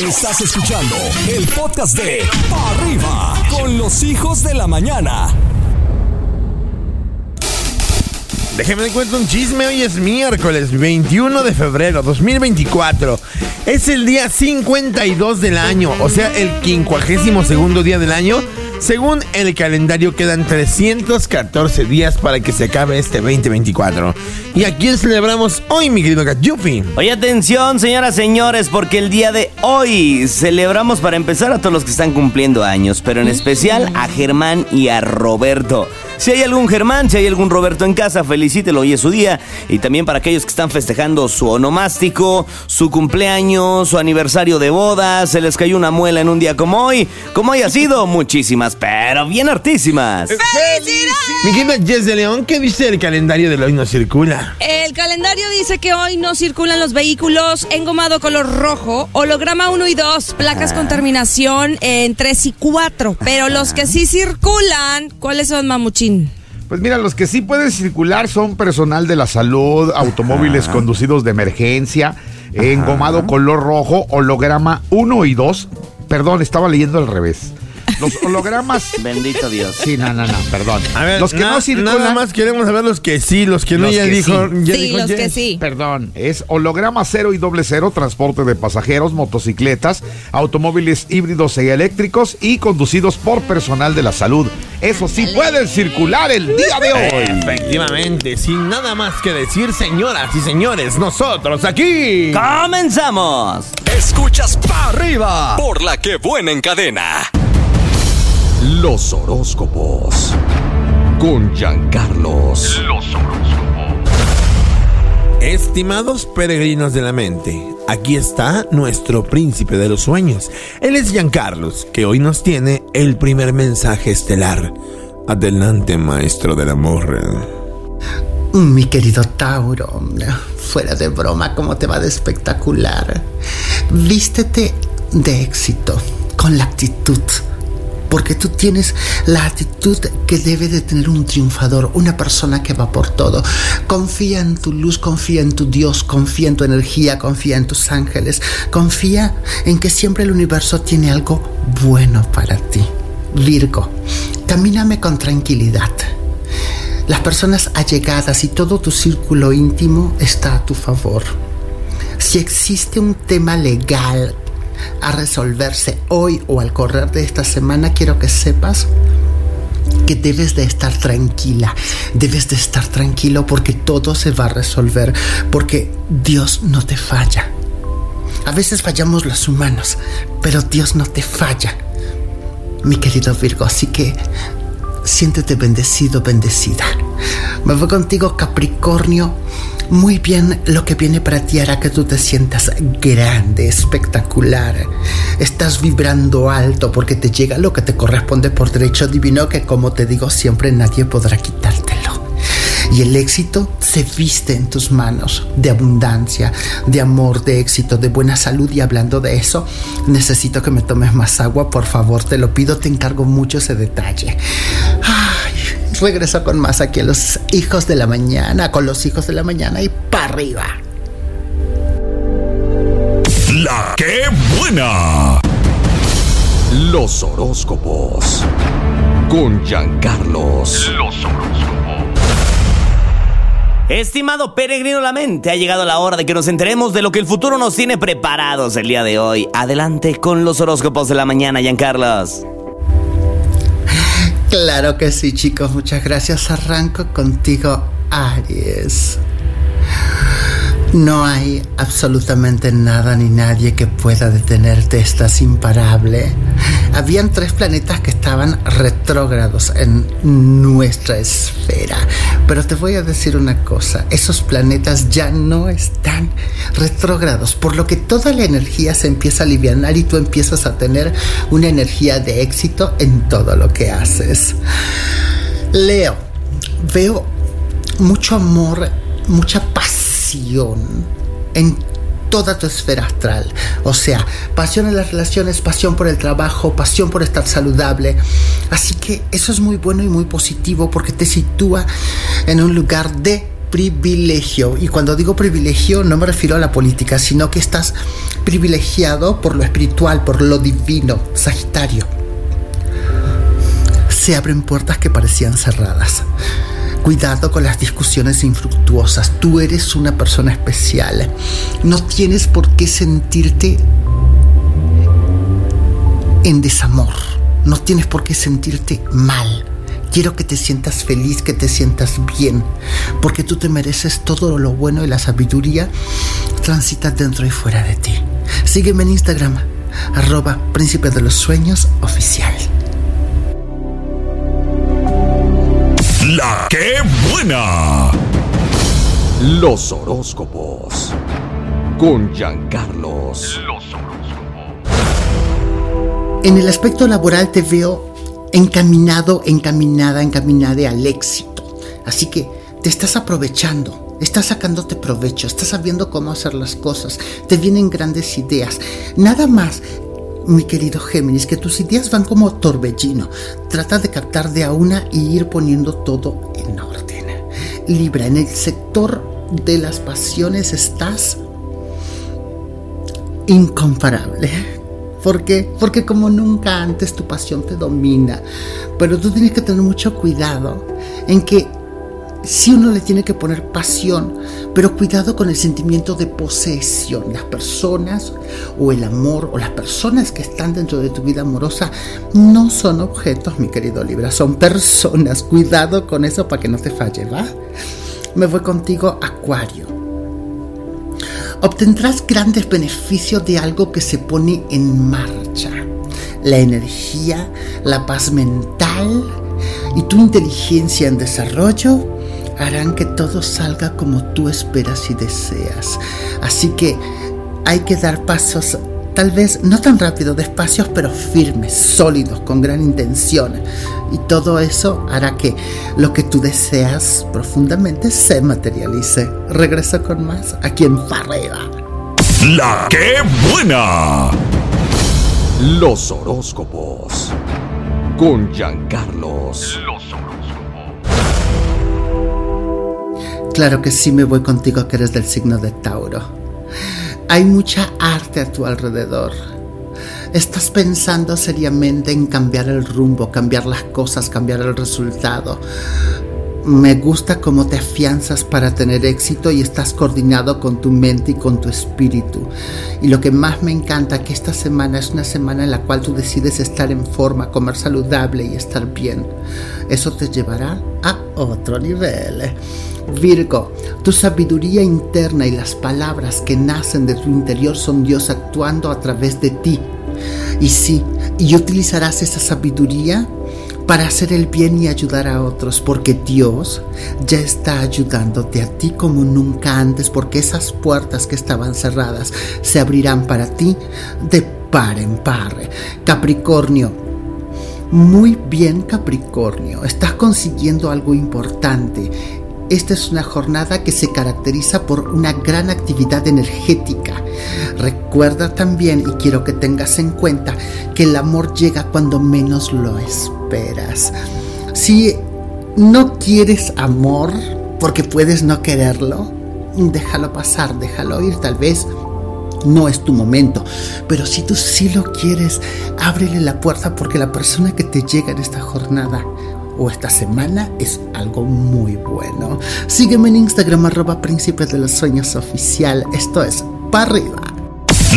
Estás escuchando el podcast de Arriba con los hijos de la mañana. Déjeme de cuento un chisme, hoy es miércoles 21 de febrero 2024. Es el día 52 del año, o sea, el 52 segundo día del año. Según el calendario quedan 314 días para que se acabe este 2024. ¿Y a quién celebramos hoy, mi querido Gachufi? Oye, atención, señoras, señores, porque el día de hoy celebramos para empezar a todos los que están cumpliendo años, pero en especial a Germán y a Roberto. Si hay algún Germán, si hay algún Roberto en casa, felicítelo, hoy es su día. Y también para aquellos que están festejando su onomástico, su cumpleaños, su aniversario de boda, se les cayó una muela en un día como hoy. Como haya sido, muchísimas, pero bien hartísimas. Mi querida Jess de León, ¿qué dice el calendario de hoy no circula? El calendario dice que hoy no circulan los vehículos engomado color rojo, holograma 1 y 2, placas con terminación en 3 y 4. Pero los que sí circulan, ¿cuáles son, mamuchín? Pues mira, los que sí pueden circular son personal de la salud, automóviles conducidos de emergencia, engomado color rojo, holograma 1 y 2. Perdón, estaba leyendo al revés. Los hologramas. Bendito Dios. Sí, no, no, no, perdón. A ver, los que na- no circulan. Nada más queremos saber los que sí, los que no Los ya que dijo. sí. ya Sí, dijo los que sí. Perdón, es holograma cero y doble cero, transporte de pasajeros, motocicletas, automóviles híbridos e eléctricos y conducidos por personal de la salud. Eso sí pueden circular el día de hoy. Efectivamente, sin nada más que decir, señoras y señores, nosotros aquí. ¡Comenzamos! Escuchas Pa' Arriba por la que buena en cadena. Los horóscopos. Con Giancarlos. Los Estimados peregrinos de la mente, aquí está nuestro príncipe de los sueños. Él es Giancarlos, que hoy nos tiene el primer mensaje estelar. Adelante, maestro del amor. Mi querido Tauro, fuera de broma, ¿cómo te va de espectacular? Vístete de éxito, con la actitud, porque tú tienes la actitud que debe de tener un triunfador, una persona que va por todo. Confía en tu luz, confía en tu Dios, confía en tu energía, confía en tus ángeles, confía en que siempre el universo tiene algo bueno para ti. Virgo, camíname con tranquilidad. Las personas allegadas y todo tu círculo íntimo está a tu favor. Si existe un tema legal a resolverse hoy o al correr de esta semana, quiero que sepas que debes de estar tranquila, debes de estar tranquilo porque todo se va a resolver, porque Dios no te falla. A veces fallamos los humanos, pero Dios no te falla, mi querido Virgo, así que siéntete bendecido, bendecida. Me voy contigo, Capricornio. Muy bien, lo que viene para ti hará que tú te sientas grande, espectacular. Estás vibrando alto porque te llega lo que te corresponde por derecho divino que como te digo siempre nadie podrá quitártelo. Y el éxito se viste en tus manos de abundancia, de amor, de éxito, de buena salud. Y hablando de eso, necesito que me tomes más agua, por favor, te lo pido, te encargo mucho ese detalle. Ay, regreso con más aquí a los hijos de la mañana, con los hijos de la mañana y para arriba. La que buena. Los horóscopos. Con Giancarlos. Los Estimado peregrino la mente, ha llegado la hora de que nos enteremos de lo que el futuro nos tiene preparados el día de hoy. Adelante con los horóscopos de la mañana, Giancarlos. Claro que sí, chicos, muchas gracias. Arranco contigo, Aries. No hay absolutamente nada ni nadie que pueda detenerte, estás imparable. Habían tres planetas que estaban retrógrados en nuestra esfera, pero te voy a decir una cosa, esos planetas ya no están retrógrados, por lo que toda la energía se empieza a aliviar y tú empiezas a tener una energía de éxito en todo lo que haces. Leo, veo mucho amor, mucha pasión en toda tu esfera astral. O sea, pasión en las relaciones, pasión por el trabajo, pasión por estar saludable. Así que eso es muy bueno y muy positivo porque te sitúa en un lugar de privilegio. Y cuando digo privilegio no me refiero a la política, sino que estás privilegiado por lo espiritual, por lo divino, Sagitario. Se abren puertas que parecían cerradas. Cuidado con las discusiones infructuosas. Tú eres una persona especial. No tienes por qué sentirte en desamor. No tienes por qué sentirte mal. Quiero que te sientas feliz, que te sientas bien, porque tú te mereces todo lo bueno y la sabiduría transita dentro y fuera de ti. Sígueme en Instagram, arroba príncipe de los sueños oficial. La que buena. Los horóscopos. Con Giancarlos. En el aspecto laboral te veo encaminado, encaminada, encaminada al éxito. Así que te estás aprovechando, estás sacándote provecho, estás sabiendo cómo hacer las cosas, te vienen grandes ideas. Nada más, mi querido Géminis, que tus ideas van como torbellino. Trata de captar de a una y ir poniendo todo en orden. Libra, en el sector de las pasiones estás incomparable. ¿Por qué? Porque como nunca antes tu pasión te domina. Pero tú tienes que tener mucho cuidado en que si uno le tiene que poner pasión, pero cuidado con el sentimiento de posesión. Las personas o el amor o las personas que están dentro de tu vida amorosa no son objetos, mi querido Libra, son personas. Cuidado con eso para que no te falle, ¿va? Me voy contigo, Acuario. Obtendrás grandes beneficios de algo que se pone en marcha. La energía, la paz mental y tu inteligencia en desarrollo harán que todo salga como tú esperas y deseas. Así que hay que dar pasos, tal vez no tan rápido, despacios, pero firmes, sólidos, con gran intención. Y todo eso hará que lo que tú deseas profundamente se materialice. Regreso con más aquí en Farreva. La que buena. Los horóscopos. Con Giancarlos. Claro que sí me voy contigo que eres del signo de Tauro. Hay mucha arte a tu alrededor. Estás pensando seriamente en cambiar el rumbo, cambiar las cosas, cambiar el resultado. Me gusta cómo te afianzas para tener éxito y estás coordinado con tu mente y con tu espíritu. Y lo que más me encanta que esta semana es una semana en la cual tú decides estar en forma, comer saludable y estar bien. Eso te llevará a otro nivel. Virgo, tu sabiduría interna y las palabras que nacen de tu interior son Dios actuando a través de ti. Y sí, y utilizarás esa sabiduría para hacer el bien y ayudar a otros, porque Dios ya está ayudándote a ti como nunca antes, porque esas puertas que estaban cerradas se abrirán para ti de par en par. Capricornio, muy bien Capricornio, estás consiguiendo algo importante. Esta es una jornada que se caracteriza por una gran actividad energética. Recuerda también, y quiero que tengas en cuenta, que el amor llega cuando menos lo esperas. Si no quieres amor, porque puedes no quererlo, déjalo pasar, déjalo ir, tal vez no es tu momento. Pero si tú sí lo quieres, ábrele la puerta porque la persona que te llega en esta jornada o esta semana es algo muy bueno. Sígueme en Instagram arroba príncipe de los sueños oficial. Esto es para arriba.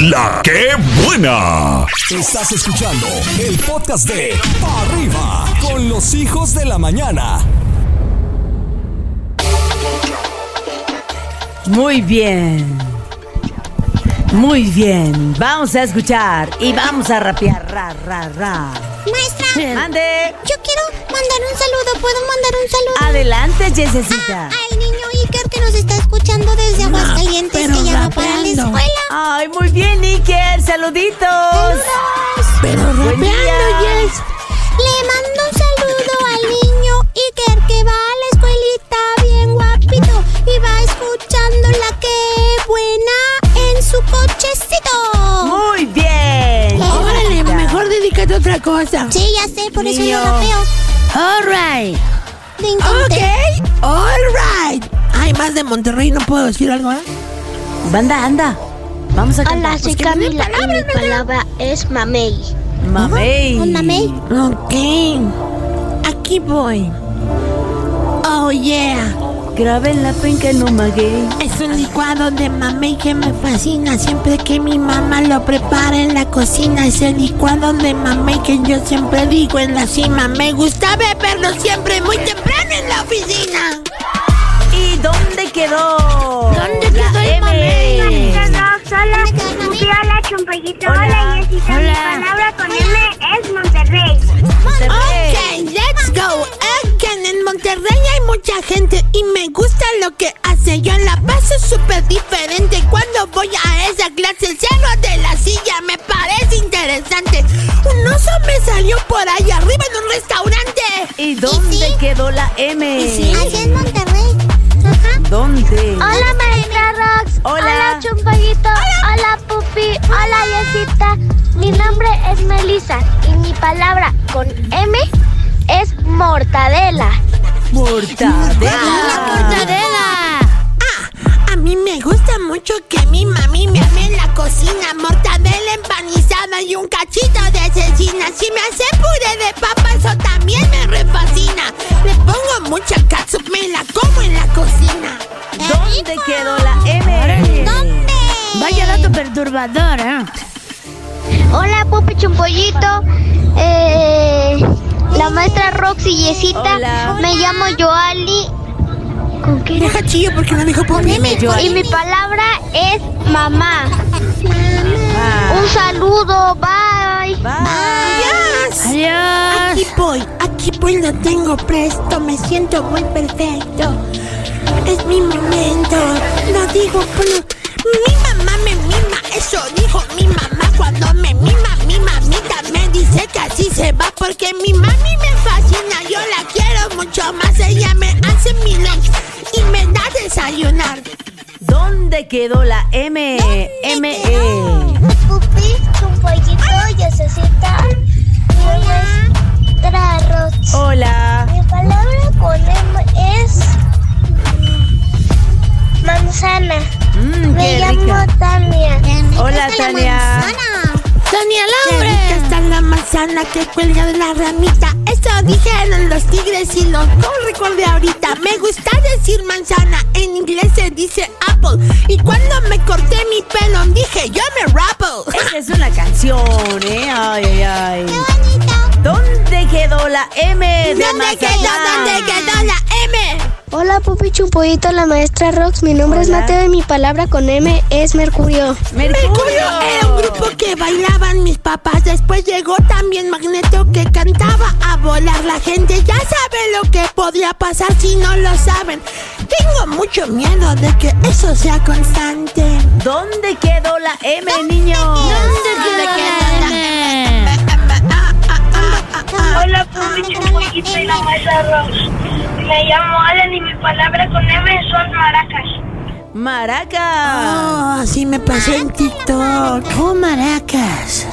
La que buena. Estás escuchando el podcast de Pa' Arriba con los hijos de la mañana. Muy bien. Muy bien. Vamos a escuchar y vamos a rapear. Ra, ra, ra. Maestra, Ande. yo quiero mandar un saludo. ¿Puedo mandar un saludo? Adelante, Jessecita. Ah, al niño Iker que nos está escuchando desde Aguascalientes, que ya va para la escuela. Ay, muy bien, Iker. Saluditos. Pero Buen día. Le mando un otra cosa. Sí, ya sé, por eso yo rapeo. All right. Ok. All right. Ay, más de Monterrey, ¿no puedo decir algo, eh? Banda, anda. Vamos a cantar. Hola, soy den Camila y palabras, mi palabra es mamey. Mamey. Un mamey. Ok. Aquí voy. Oh, yeah. Graben la penca, no maguey. Es un licuado de mamey que me fascina Siempre que mi mamá lo prepara en la cocina Es el licuado de mamey que yo siempre digo en la cima Me gusta beberlo siempre muy temprano en la oficina ¿Y dónde quedó? ¿Dónde la quedó el mamey? Hola, Pupi, hola, Chumpellito, Hola. hola, Jessica. Mi palabra con M es Monterrey. Monterrey. Ok, let's go en Monterrey hay mucha gente y me gusta lo que hace Yo la paso súper diferente Cuando voy a esa clase el cielo de la silla me parece interesante Un oso me salió por ahí arriba en un restaurante ¿Y dónde quedó la M? ¿Y sí? Aquí en Monterrey. Ajá. ¿Dónde? Hola, maestra Rox. Hola. Hola, Chumpellito. Hola, Pupi. Hola, Yesita. Mi nombre es Melissa y mi palabra con M es mortadela. Mortadela. Ah, a mí me gusta mucho que mi mami me ame en la cocina Mortadela empanizada y un cachito de cecina Si me hace puré de papa eso también me refascina Le pongo mucha catsup, me la como en la cocina ¿Dónde quedó la M? ¿Dónde? Vaya dato perturbador, ¿eh? Hola, Pupi Chumpollito. Eh, la maestra Roxy Yesita. Hola. Me llamo Joali. ¿Con qué? Deja chillo porque no dijo por mí Y mi palabra es mamá. Un saludo, bye. Adiós. Adiós. Aquí voy, aquí voy, lo tengo presto, me siento muy perfecto. Es mi momento, lo digo, pero mi mamá me mima, eso dijo mi mamá cuando me mima, mi mamita me dice así se va porque mi mami me fascina, yo la quiero mucho más, ella me hace mi lunch y me da desayunar. ¿Dónde quedó la M? M E. Pupi, Chumpollito, Yesecita. Mi maestra Roxy. Hola. Mi palabra con M es manzana. Mm, Me qué llamo rica. Tania. Hola, Tania. Laura. Qué rica está la manzana que cuelga de la ramita. Eso dijeron los tigres y los no recordé ahorita. Me gusta decir manzana, en inglés se dice apple. Y cuando me corté mi pelo dije yo me rapple. Esa es una canción, ¿eh? Ay, ay, ay. ¿Dónde quedó la M de ¿Dónde quedó? ¿Dónde quedó la M? Hola, Pupi Chumpollito, la maestra Rox. Mi nombre es. Mateo y mi palabra con M es Mercurio. Mercurio era un grupo que bailaban mis papás. Después llegó también Magneto que cantaba a volar. La gente ya sabe lo que podría pasar si no lo saben. Tengo mucho miedo de que eso sea constante. ¿Dónde quedó la M, niño? ¿Dónde quedó la M? Hola, Pupi Chumpollito y la maestra Rox. Me llamo Alan y mi palabra con M son maracas. Maraca. Oh, sí me pasó en TikTok. Oh, maracas.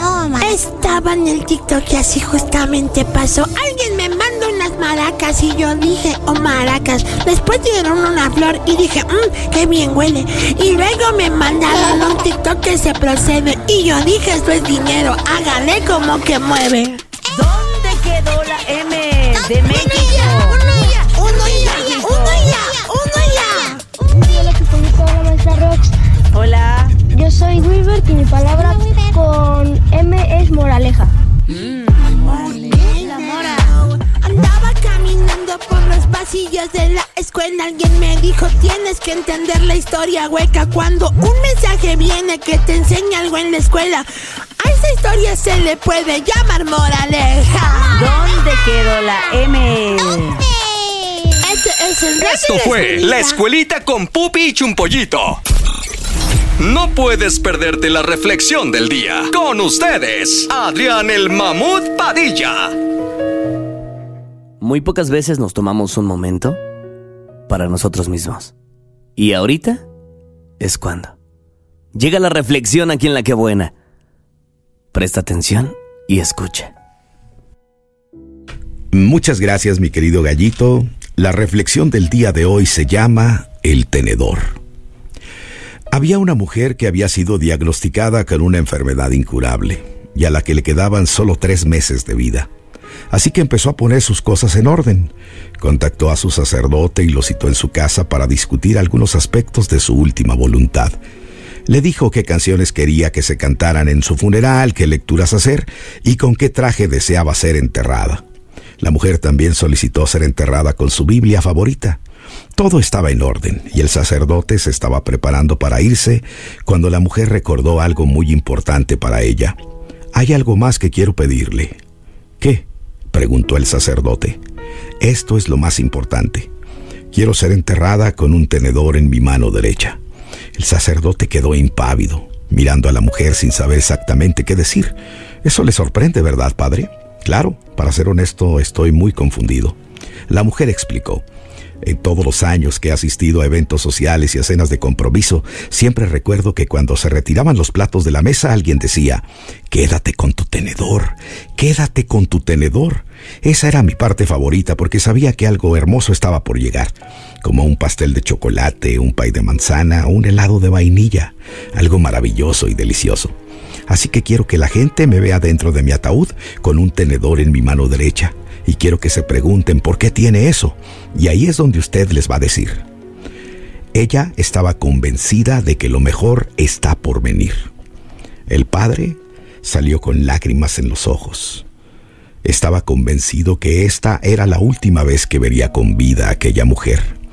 Estaba en el TikTok y así justamente pasó. Alguien me mandó unas maracas y yo dije, oh, maracas. Después dieron una flor y dije, mmm, qué bien huele. Y luego me mandaron un TikTok que se procede. Y yo dije, esto es dinero, hágale como que mueve. ¿Dónde quedó la M de México? Uno ya, uno ya, uno ya, uno ya. Hola, Chumpollito, la maestra Rox. Hola. Yo soy Wilbert y mi palabra con M es moraleja. La mora. Andaba caminando por los pasillos de la escuela. Alguien me dijo: Tienes que entender la historia hueca. Cuando un mensaje viene que te enseña algo en la escuela, a esa historia se le puede llamar moraleja. ¿Dónde quedó la M? Este es el rey Esto fue escuelita. La Escuelita con Pupi y Chumpollito. No puedes perderte la reflexión del día. Con ustedes, Adrián el Mamut Padilla. Muy pocas veces nos tomamos un momento para nosotros mismos. Y ahorita es cuando. Llega la reflexión aquí en la que buena. Presta atención y escucha. Muchas gracias, mi querido gallito. La reflexión del día de hoy se llama El tenedor. Había una mujer que había sido diagnosticada con una enfermedad incurable y a la que le quedaban solo tres meses de vida. Así que empezó a poner sus cosas en orden. Contactó a su sacerdote y lo citó en su casa para discutir algunos aspectos de su última voluntad. Le dijo qué canciones quería que se cantaran en su funeral, qué lecturas hacer y con qué traje deseaba ser enterrada. La mujer también solicitó ser enterrada con su Biblia favorita. Todo estaba en orden y el sacerdote se estaba preparando para irse cuando la mujer recordó algo muy importante para ella. Hay algo más que quiero pedirle. ¿Qué? preguntó el sacerdote. Esto es lo más importante. Quiero ser enterrada con un tenedor en mi mano derecha. El sacerdote quedó impávido, mirando a la mujer sin saber exactamente qué decir. Eso le sorprende, ¿verdad, padre? Claro, para ser honesto, estoy muy confundido. La mujer explicó. En todos los años que he asistido a eventos sociales y a cenas de compromiso, siempre recuerdo que cuando se retiraban los platos de la mesa alguien decía, quédate con tu tenedor, quédate con tu tenedor. Esa era mi parte favorita porque sabía que algo hermoso estaba por llegar, como un pastel de chocolate, un pay de manzana o un helado de vainilla, algo maravilloso y delicioso. Así que quiero que la gente me vea dentro de mi ataúd con un tenedor en mi mano derecha y quiero que se pregunten por qué tiene eso. Y ahí es donde usted les va a decir. Ella estaba convencida de que lo mejor está por venir. El padre salió con lágrimas en los ojos. Estaba convencido que esta era la última vez que vería con vida a aquella mujer,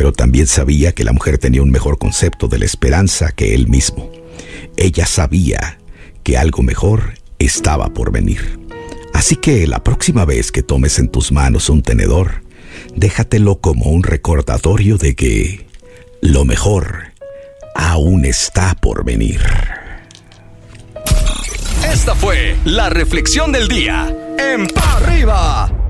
pero también sabía que la mujer tenía un mejor concepto de la esperanza que él mismo. Ella sabía que algo mejor estaba por venir. Así que la próxima vez que tomes en tus manos un tenedor, déjatelo como un recordatorio de que lo mejor aún está por venir. Esta fue la reflexión del día en Pa' Arriba.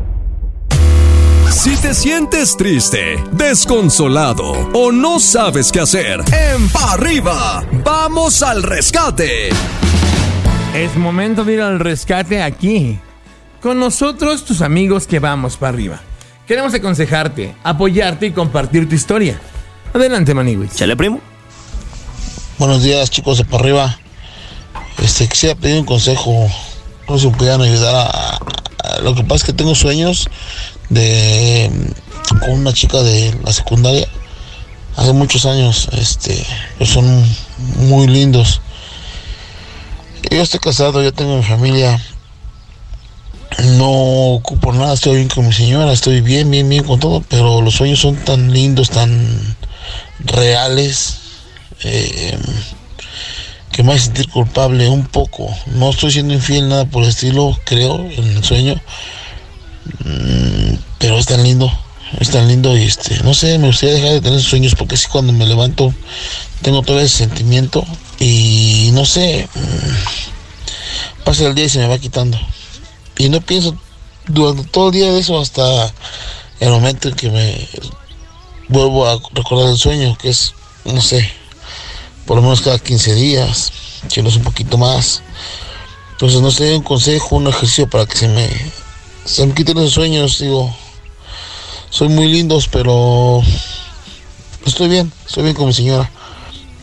Si te sientes triste, desconsolado o no sabes qué hacer, en Pa' Arriba, vamos al rescate. Es momento de ir al rescate aquí. Con nosotros, tus amigos que vamos para arriba. Queremos aconsejarte, apoyarte y compartir tu historia. Adelante, Maniwis. Chale, primo. Buenos días, chicos de para arriba. Este, quisiera pedir un consejo. No sé si me pudieran ayudar a, a- Lo que pasa es que tengo sueños de. con una chica de la secundaria. Hace muchos años, este. son muy lindos. Yo estoy casado, yo tengo mi familia. No ocupo nada, estoy bien con mi señora, estoy bien, bien, bien con todo, pero los sueños son tan lindos, tan reales, eh, que me hace sentir culpable un poco. No estoy siendo infiel, nada por el estilo, creo, en el sueño. Mm, pero es tan lindo, es tan lindo y este, no sé, me gustaría dejar de tener sueños porque así cuando me levanto tengo todo ese sentimiento y no sé, mm, pasa el día y se me va quitando. Y no pienso durante todo el día de eso hasta el momento en que me vuelvo a recordar el sueño, que es, no sé, por lo menos cada 15 días, si no es un poquito más. Entonces, no sé, un consejo, un ejercicio para que se me, se me quiten esos sueños, digo, son muy lindos, pero estoy bien, estoy bien con mi señora.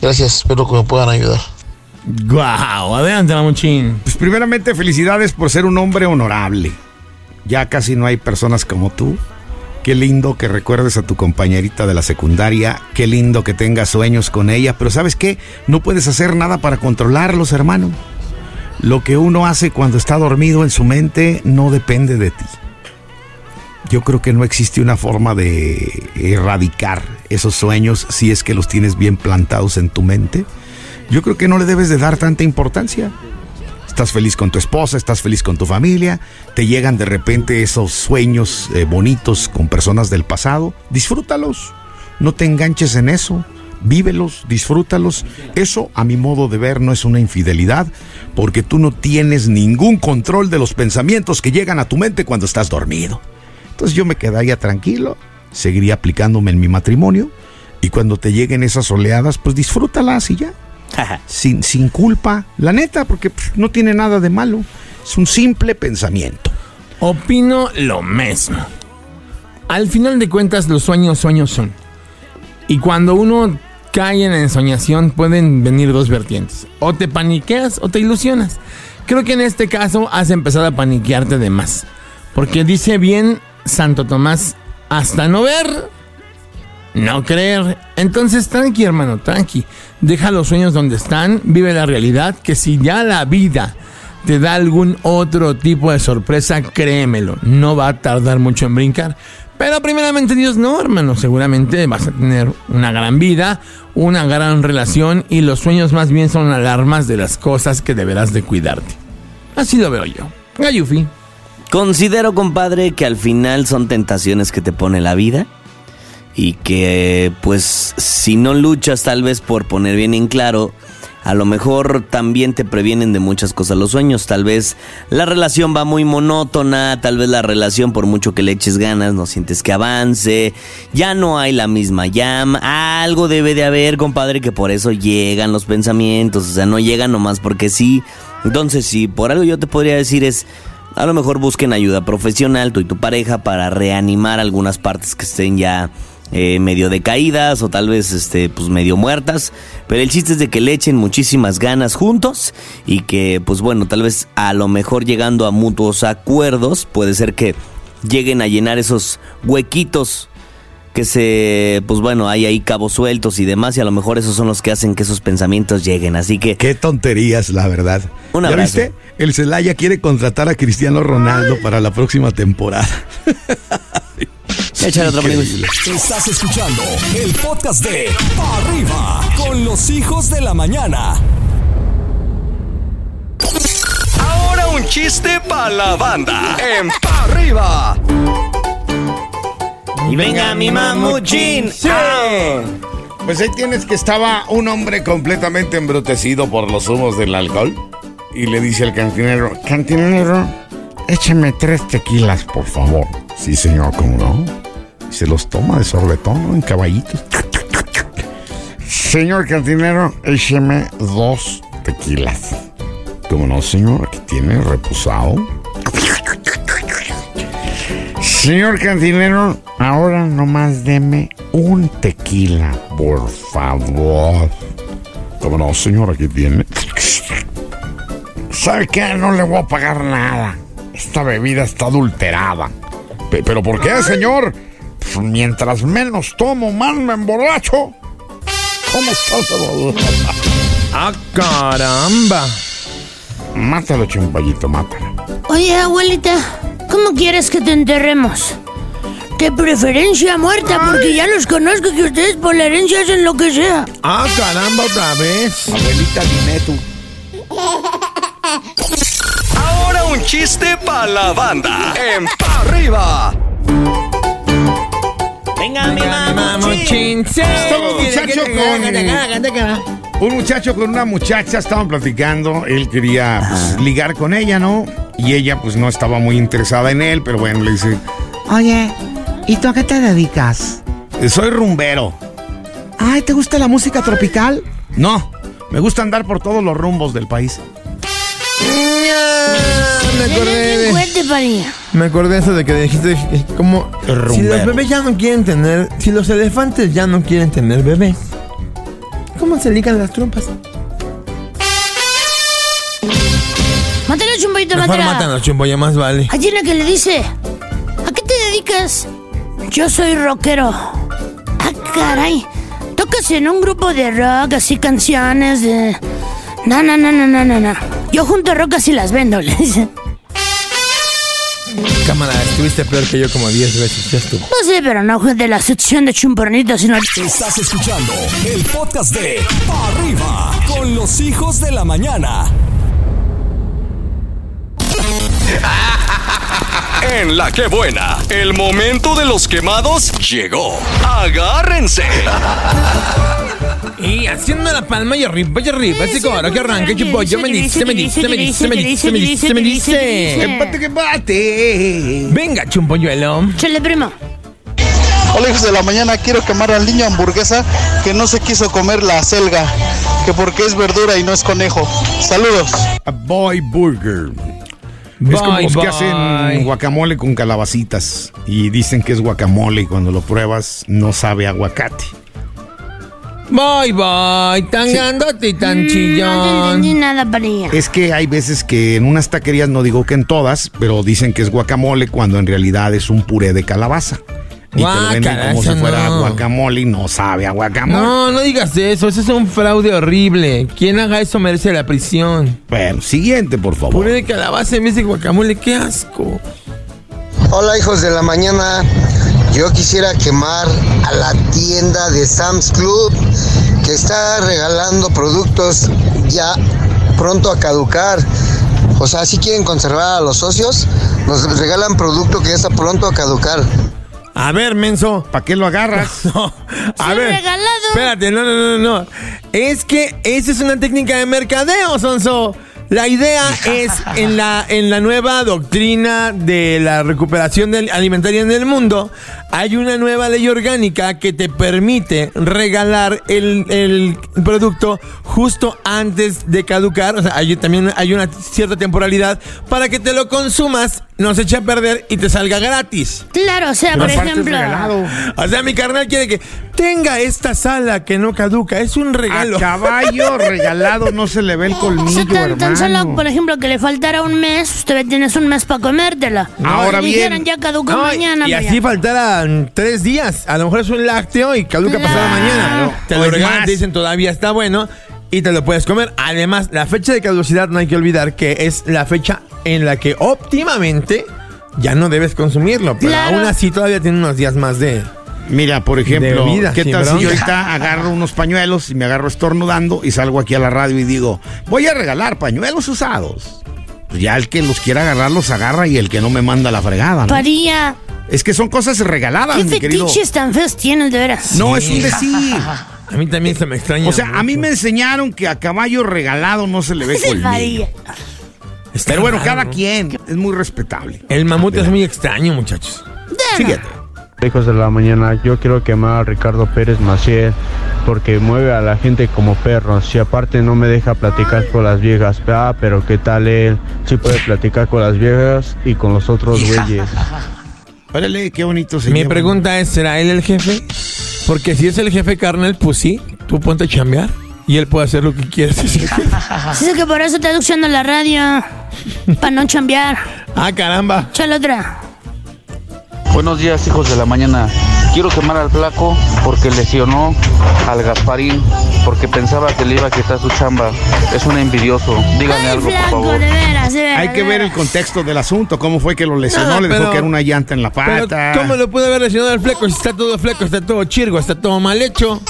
Gracias, espero que me puedan ayudar. Guau, adelante, Mamuchín. Pues primeramente felicidades por ser un hombre honorable. Ya casi no hay personas como tú. Qué lindo que recuerdes a tu compañerita de la secundaria. Qué lindo que tengas sueños con ella. Pero ¿sabes qué? No puedes hacer nada para controlarlos, hermano. Lo que uno hace cuando está dormido en su mente no depende de ti. Yo creo que no existe una forma de erradicar esos sueños si es que los tienes bien plantados en tu mente. Yo creo que no le debes de dar tanta importancia. Estás feliz con tu esposa, estás feliz con tu familia, te llegan de repente esos sueños eh, bonitos con personas del pasado, disfrútalos, no te enganches en eso, vívelos, disfrútalos. Eso, a mi modo de ver, no es una infidelidad, porque tú no tienes ningún control de los pensamientos que llegan a tu mente cuando estás dormido. Entonces yo me quedaría tranquilo, seguiría aplicándome en mi matrimonio, y cuando te lleguen esas oleadas, pues disfrútalas y ya sin, sin culpa, la neta, porque pues, no tiene nada de malo. Es un simple pensamiento. Opino lo mismo. al final de cuentas los sueños sueños son. Y cuando uno cae en ensoñación pueden venir dos vertientes. O te paniqueas o te ilusionas. Creo que en este caso has empezado a paniquearte de más. Porque dice bien Santo Tomás, hasta no ver, no creer. Entonces tranqui hermano, tranqui. Deja los sueños donde están, vive la realidad, que si ya la vida te da algún otro tipo de sorpresa, créemelo, no va a tardar mucho en brincar. Pero primeramente Dios no, hermano, seguramente vas a tener una gran vida, una gran relación y los sueños más bien son alarmas de las cosas que deberás de cuidarte. Así lo veo yo. Gayufi. Considero, compadre, que al final son tentaciones que te pone la vida y que, pues, si no luchas tal vez por poner bien en claro, a lo mejor también te previenen de muchas cosas los sueños. Tal vez la relación va muy monótona, tal vez la relación por mucho que le eches ganas no sientes que avance, ya no hay la misma llama, algo debe de haber, compadre, que por eso llegan los pensamientos, o sea, no llegan nomás porque sí. Entonces, si por algo yo te podría decir es a lo mejor busquen ayuda profesional, tú y tu pareja, para reanimar algunas partes que estén ya eh, medio decaídas o tal vez este, pues medio muertas. Pero el chiste es de que le echen muchísimas ganas juntos y que, pues bueno, tal vez a lo mejor llegando a mutuos acuerdos, puede ser que lleguen a llenar esos huequitos que se, pues bueno, hay ahí cabos sueltos y demás, y a lo mejor esos son los que hacen que esos pensamientos lleguen. Así que. Qué tonterías, la verdad. Un ¿Ya viste? El Celaya quiere contratar a Cristiano Ronaldo para la próxima temporada. Échale otro. Estás escuchando el podcast de Pa' Arriba con los hijos de la mañana. Ahora un chiste para la banda en Pa' Arriba. Y venga mi mamuchín. ¡Ah! Pues ahí tienes que estaba un hombre completamente embrutecido por los humos del alcohol. Y le dice al cantinero, cantinero, échame tres tequilas, por favor. Sí, señor, ¿cómo no? Y se los toma de sorbetón, ¿no? En caballitos. Señor cantinero, écheme dos tequilas. ¿Cómo no, señor? Aquí tiene reposado. Señor cantinero, ahora nomás deme un tequila, por favor. ¿Cómo no, señor? Aquí tiene. ¿Sabe qué? No le voy a pagar nada. Esta bebida está adulterada. Pe- ¿Pero por qué, señor? Pues mientras menos tomo, más me emborracho. ¿Cómo estás, ¡Ah, caramba! Mátalo, chumpallito, mátalo. Oye, abuelita, ¿cómo quieres que te enterremos? De preferencia muerta, porque ya los conozco que ustedes por la herencia hacen lo que sea. ¡Ah, caramba, otra vez! Abuelita, dime tú. Un chiste para la banda en Pa' Arriba. Venga mi mamuchín. Estaba un muchacho con. Un muchacho con una muchacha, estaban platicando. Él quería pues, ligar con ella, ¿no? Y ella, pues, no estaba muy interesada en él, pero bueno, le dice: Oye, ¿y tú a qué te dedicas? Soy rumbero. Ay, ¿te gusta la música tropical? No, me gusta andar por todos los rumbos del país. Me acordé de... Me acordé de eso de que dijiste como si los bebés ya no quieren tener, si los elefantes ya no quieren tener bebés, ¿cómo se ligan las trompas? Mátalo, chumballito, Mejor mátala. mátanos, chumbo, ya más vale. Hay una que le dice, ¿a qué te dedicas? Yo soy rockero. Ah, caray. ¿Tocas en un grupo de rock, así canciones de... No, no, no, no, no, no, no. Yo junto rocas y las vendo, le dice. Cámara, estuviste peor que yo como 10 veces, ya estuvo. No sé, pero no fue de la sección de chumpornitos, sino... Estás escuchando el podcast de Pa' Arriba con los hijos de la mañana. En la que buena, el momento de los quemados llegó. Agárrense. Y haciendo la palma y arriba y arriba, ese coro que arranca, chumbo, yo me dice, me dice, me dice, me dice, me dice, me dice. ¡Empate que bate! Venga, chumpolluelo. Chale, primo. Hola hijos de la mañana, quiero quemar al niño hamburguesa que no se quiso comer la selga, que porque es verdura y no es conejo. Saludos. A Boy Burger. Es como Bye, los que bye. hacen guacamole con calabacitas y dicen que es guacamole y cuando lo pruebas no sabe aguacate. Bye, bye. Tan grandote y tan Mm, No te chillón. entendí nada, Parilla. Es que hay veces que en unas taquerías, no digo que en todas, pero dicen que es guacamole cuando en realidad es un puré de calabaza. Y te lo venden como eso si fuera no. guacamole y no sabe a guacamole. No, no digas eso. Eso es un fraude horrible. Quien haga eso merece la prisión. Bueno, siguiente, por favor. Puré de calabaza en vez de guacamole. ¡Qué asco! Hola hijos de la mañana, yo quisiera quemar a la tienda de Sam's Club que está regalando productos ya pronto a caducar. O sea, si quieren conservar a los socios, nos regalan producto que ya está pronto a caducar. A ver, menso. ¿Para qué lo agarras? No, a ver. regalado. Espérate, no, no, no, no. Es que esa es una técnica de mercadeo, Sonso. La idea es en la, en la nueva doctrina de la recuperación del- alimentaria en el mundo, hay una nueva ley orgánica que te permite regalar el, el producto justo antes de caducar. O sea, hay, también hay una cierta temporalidad para que te lo consumas, no se eche a perder y te salga gratis. Claro, o sea, por ejemplo. O sea, mi carnal quiere que tenga esta sala que no caduca. Es un regalo. A caballo regalado no se le ve el colmillo, tan solo, por ejemplo, que le faltara un mes, usted tienes un mes para comértela. Ahora Si bien. dijeran, ya caduca No, mañana. y así faltaran tres días. A lo mejor es un lácteo y caduca pasado mañana. Te lo regalan, te dicen todavía está bueno y te lo puedes comer. Además, la fecha de caducidad no hay que olvidar que es la fecha en la que óptimamente ya no debes consumirlo. Pero Claro. aún así todavía tiene unos días más de. Mira, por ejemplo, vida, ¿qué tal si yo ahorita agarro unos pañuelos y me agarro estornudando y salgo aquí a la radio y digo, voy a regalar pañuelos usados? Pues ya el que los quiera agarrar los agarra y el que no me manda la fregada, ¿no? Paría. Es que son cosas regaladas, ¿Qué mi querido. fetiches tan feos tienes, de veras? No, es un decir. A mí también se me extraña. O sea, a mí me enseñaron que a caballo regalado no se le ve Es el colmillo. Paría. Está Pero bueno, raro, cada ¿no? quien es muy respetable. El mamut es muy extraño, muchachos. Síguete. Hijos de la mañana, yo quiero quemar a Ricardo Pérez Maciel porque mueve a la gente como perros y aparte no me deja platicar con las viejas. Ah, pero qué tal él, sí puede platicar con las viejas y con los otros güeyes. Órale, qué bonito se Mi pregunta es, ¿será él el jefe? Porque si es el jefe carnal, pues sí, tú ponte a chambear y él puede hacer lo que quiera. si es que por eso te aducción la radio. Para no chambear. ah, caramba. Chale otra. Buenos días, hijos de la mañana. Quiero quemar al flaco porque lesionó al Gasparín porque pensaba que le iba a quitar su chamba. Es un envidioso. Díganle Ay, algo, por flaco, favor. de veras, de veras. Hay que ver el contexto del asunto, cómo fue que lo lesionó, No, le dijo pero- que era una llanta en la Pero, pata. ¿cómo lo puede haber lesionado el fleco? Si está todo fleco, está todo chirgo, está todo mal hecho.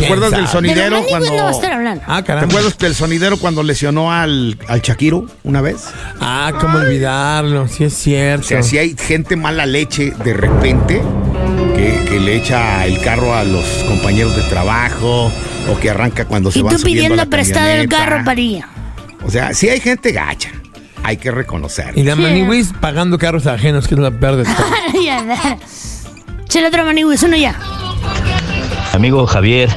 ¿Te acuerdas del sonidero cuando... no va a estar hablando. Ah, ¿Te caramba. acuerdas del sonidero cuando lesionó al, al Shakiro una vez? Ah, cómo olvidarlo, sí es cierto. O sea, si hay gente mala leche de repente que, que le echa el carro a los compañeros de trabajo o que arranca cuando se Y tú subiendo a pidiendo la prestado el carro, Paría. O sea, si hay gente gacha, hay que reconocer. Y la Sí. Maniwis pagando carros ajenos, que es la peor de todo. maniguis, uno ya. Amigo Javier,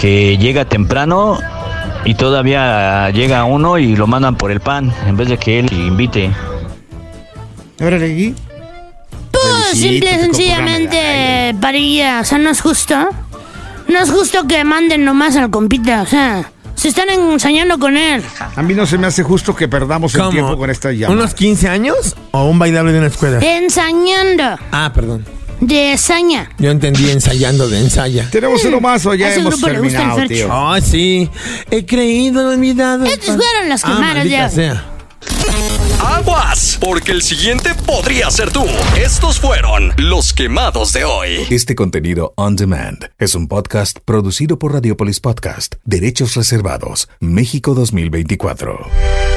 que llega temprano y todavía llega uno y lo mandan por el pan en vez de que él invite. Órale, ¿y? Pues Felicito, simple y sencillamente, Parilla, o sea, no es justo. No es justo que manden nomás al compita, o sea, se están ensañando con él. A mí no se me hace justo que perdamos el ¿Cómo? tiempo con esta llamada. ¿Unos 15 años o un bailable de una escuela? Ensañando, Ah, perdón. De saña. Yo entendí ensayando de ensaya. Tenemos uno más o ya A ese hemos grupo le gusta el terminado, Fercho. tío. Ay, sí. He creído olvidado. Estos fueron las Ah, quemadas maldita ya. sea. Aguas, porque el siguiente podría ser tú. Estos fueron los quemados de hoy. Este contenido on demand es un podcast producido por Radiopolis Podcast, Derechos Reservados, México 2024.